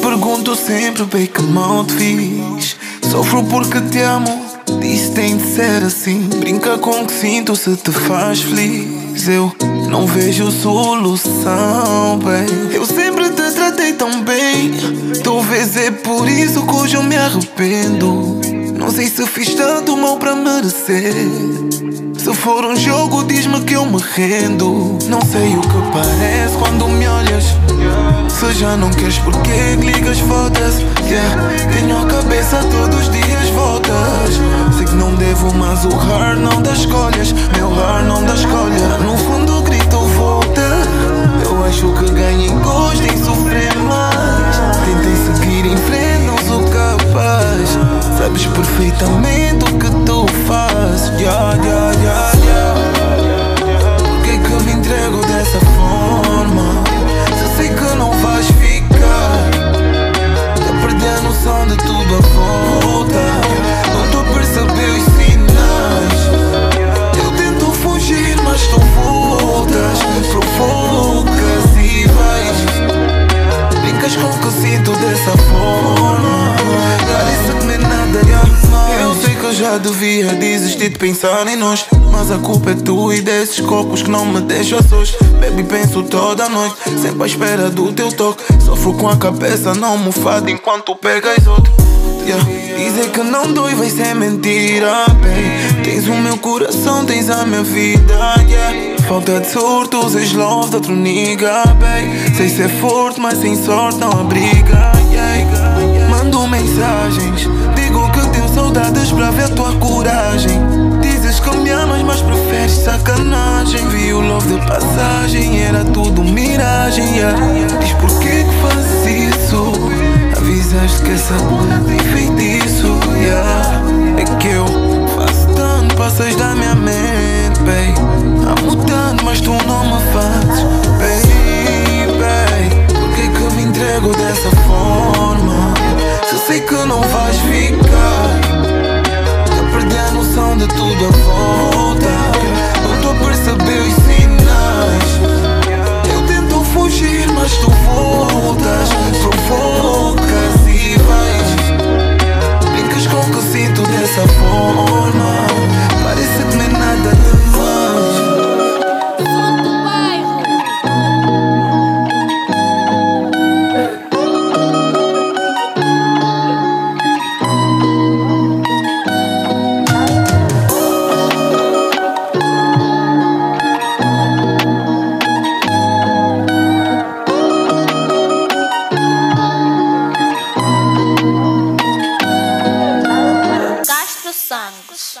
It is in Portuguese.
Pergunto sempre bem é que mal te fiz. Sofro porque te amo Diz tem de ser assim. Brinca com o que sinto se te faz feliz. Eu não vejo solução, bem Eu sempre te tratei tão bem. Talvez é por isso que hoje eu me arrependo. Não sei se fiz tanto mal para merecer. Se for um jogo, diz-me que eu me rendo. Não sei o que parece quando me olhas. Se já não queres, porque ligas? Foda-se. Yeah. Tenho a cabeça todos os dias voltas. Sei que não devo, mas o hard não dá escolhas. Meu hard não dá escolha. No fundo, grito volta. Eu acho que ganhei gosto em sinto dessa forma. Parece que nem nada é mais. Eu sei que eu já devia desistir de pensar em nós. Mas a culpa é tu e desses copos que não me deixam sós. Baby, penso toda noite, sempre à espera do teu toque. Sofro com a cabeça não mofada enquanto pegas outro. Yeah. Dizer que não dói vai ser mentira, bem. Tens o meu coração, tens a minha vida, yeah. Falta de sorte, usas love de outro nigga, bem. Sei ser forte, mas sem sorte não abriga, yeah. Mando mensagens, digo que tenho saudades pra ver a tua coragem. Dizes que me amas, mas preferes sacanagem. Vi o love de passagem, era tudo miragem, yeah. Diz porquê que fazes isso? Avisaste que essa bola Santos.